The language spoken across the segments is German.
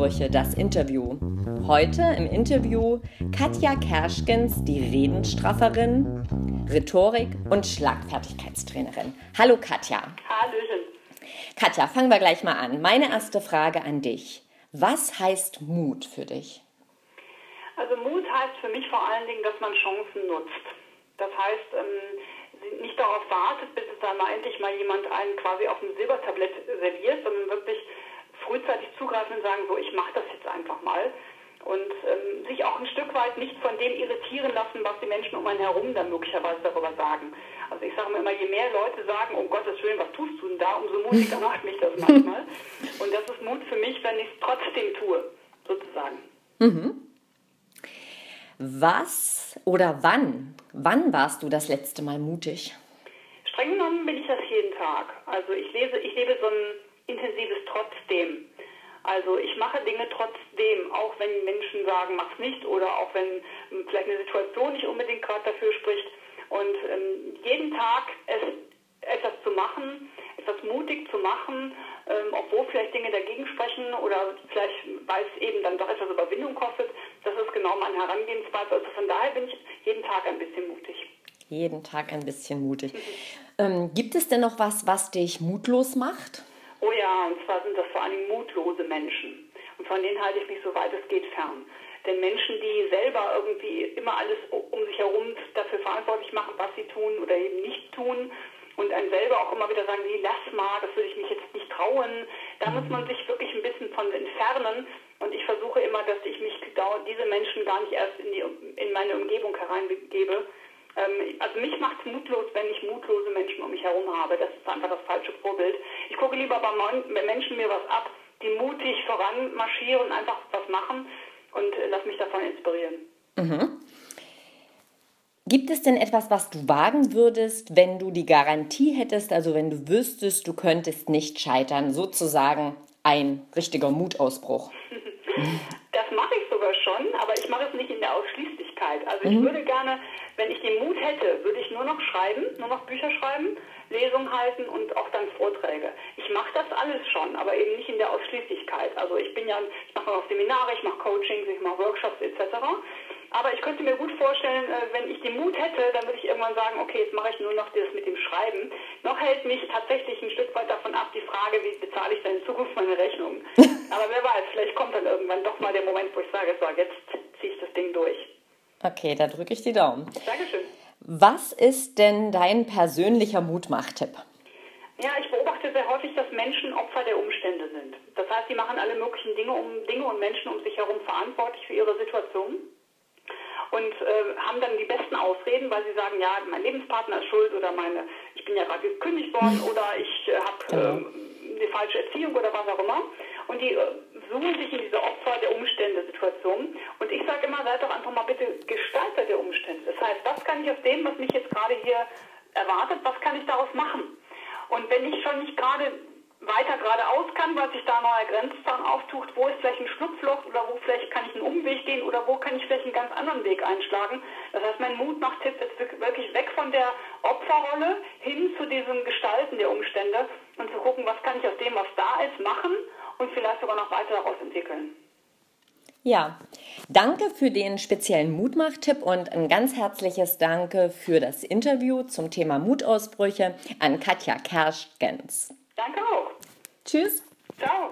Mutausbrüche, das Interview. Heute im Interview Katja Kerschgens, die Redenstrafferin, Rhetorik und Schlagfertigkeitstrainerin. Hallo Katja. Hallöchen. Katja, fangen wir gleich mal an. Meine erste Frage an dich. Was heißt Mut für dich? Also Mut heißt für mich vor allen Dingen, dass man Chancen nutzt. Das heißt, ähm, nicht darauf wartet, bis es dann mal endlich mal jemand einen quasi auf dem Silbertablett serviert, sondern wirklich zugreifen und sagen, so, ich mache das jetzt einfach mal. Und ähm, sich auch ein Stück weit nicht von dem irritieren lassen, was die Menschen um einen herum dann möglicherweise darüber sagen. Also ich sage mir immer, je mehr Leute sagen, um Gottes Willen, was tust du denn da, umso mutiger macht mich das manchmal. Und das ist Mut für mich, wenn ich es trotzdem tue, sozusagen. Mhm. Was oder wann, wann warst du das letzte Mal mutig? Streng genommen bin ich das jeden Tag. Also ich lese, ich lebe so ein intensives Trotzdem. Also ich mache Dinge trotzdem, auch wenn Menschen sagen, mach's nicht oder auch wenn vielleicht eine Situation nicht unbedingt gerade dafür spricht. Und ähm, jeden Tag es, etwas zu machen, etwas mutig zu machen, ähm, obwohl vielleicht Dinge dagegen sprechen oder vielleicht, weil es eben dann doch etwas Überwindung kostet, das ist genau meine Herangehensweise. Also von daher bin ich jeden Tag ein bisschen mutig. Jeden Tag ein bisschen mutig. Mhm. Ähm, gibt es denn noch was, was dich mutlos macht? Und zwar sind das vor allem mutlose Menschen. Und von denen halte ich mich so weit es geht fern. Denn Menschen, die selber irgendwie immer alles um sich herum dafür verantwortlich machen, was sie tun oder eben nicht tun und einem selber auch immer wieder sagen, nee, lass mal, das würde ich mich jetzt nicht trauen, da muss man sich wirklich ein bisschen von entfernen. Und ich versuche immer, dass ich mich diese Menschen gar nicht erst in, die, in meine Umgebung hereingebe, ähm, also mich macht es mutlos, wenn ich mutlose Menschen um mich herum habe. Das ist einfach das falsche Vorbild. Ich gucke lieber bei Menschen mir was ab, die mutig voranmarschieren und einfach was machen und äh, lass mich davon inspirieren. Mhm. Gibt es denn etwas, was du wagen würdest, wenn du die Garantie hättest, also wenn du wüsstest, du könntest nicht scheitern, sozusagen ein richtiger Mutausbruch? das mache ich sogar schon, aber ich mache es nicht in der Ausschließlichkeit. Also ich mhm. würde gerne, wenn ich den Mut hätte, würde ich nur noch schreiben, nur noch Bücher schreiben, Lesungen halten und auch dann Vorträge. Ich mache das alles schon, aber eben nicht in der Ausschließlichkeit. Also ich bin ja, ich mache auch Seminare, ich mache Coachings, ich mache Workshops etc. Aber ich könnte mir gut vorstellen, äh, wenn ich den Mut hätte, dann würde ich irgendwann sagen, okay, jetzt mache ich nur noch das mit dem Schreiben. Noch hält mich tatsächlich ein Stück weit davon ab, die Frage, wie bezahle ich dann in Zukunft meine Rechnungen. Aber wer weiß, vielleicht kommt dann irgendwann doch mal der Moment, wo ich sage, so, jetzt ziehe ich das Ding durch. Okay, da drücke ich die Daumen. Dankeschön. Was ist denn dein persönlicher Mutmachtipp? Ja, ich beobachte sehr häufig, dass Menschen Opfer der Umstände sind. Das heißt, sie machen alle möglichen Dinge, um Dinge und Menschen um sich herum verantwortlich für ihre Situation und äh, haben dann die besten Ausreden, weil sie sagen, ja, mein Lebenspartner ist schuld oder meine, ich bin ja gerade gekündigt worden oder ich äh, habe genau. äh, die falsche Erziehung oder was auch immer. Und die äh, suchen sich in diese Opfer der Umstände Situation. Und ich sage immer, seid doch einfach mal bitte Gestalter der Umstände. Das heißt, was kann ich aus dem, was mich jetzt gerade hier erwartet, was kann ich daraus machen? Und wenn ich schon nicht gerade weiter geradeaus kann, weil sich da ein neuer Grenzzaun auftut, wo ist vielleicht ein Schlupfloch oder wo vielleicht kann ich einen Umweg gehen oder wo kann ich vielleicht einen ganz anderen Weg einschlagen. Das heißt, mein Mutmachtipp ist wirklich weg von der Opferrolle hin zu diesem Gestalten der Umstände und zu gucken, was kann ich aus dem, was da ist, machen und vielleicht sogar noch weiter daraus entwickeln. Ja, danke für den speziellen Mutmachtipp und ein ganz herzliches Danke für das Interview zum Thema Mutausbrüche an Katja Kerschgens. Danke auch. Tschüss. Ciao.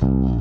you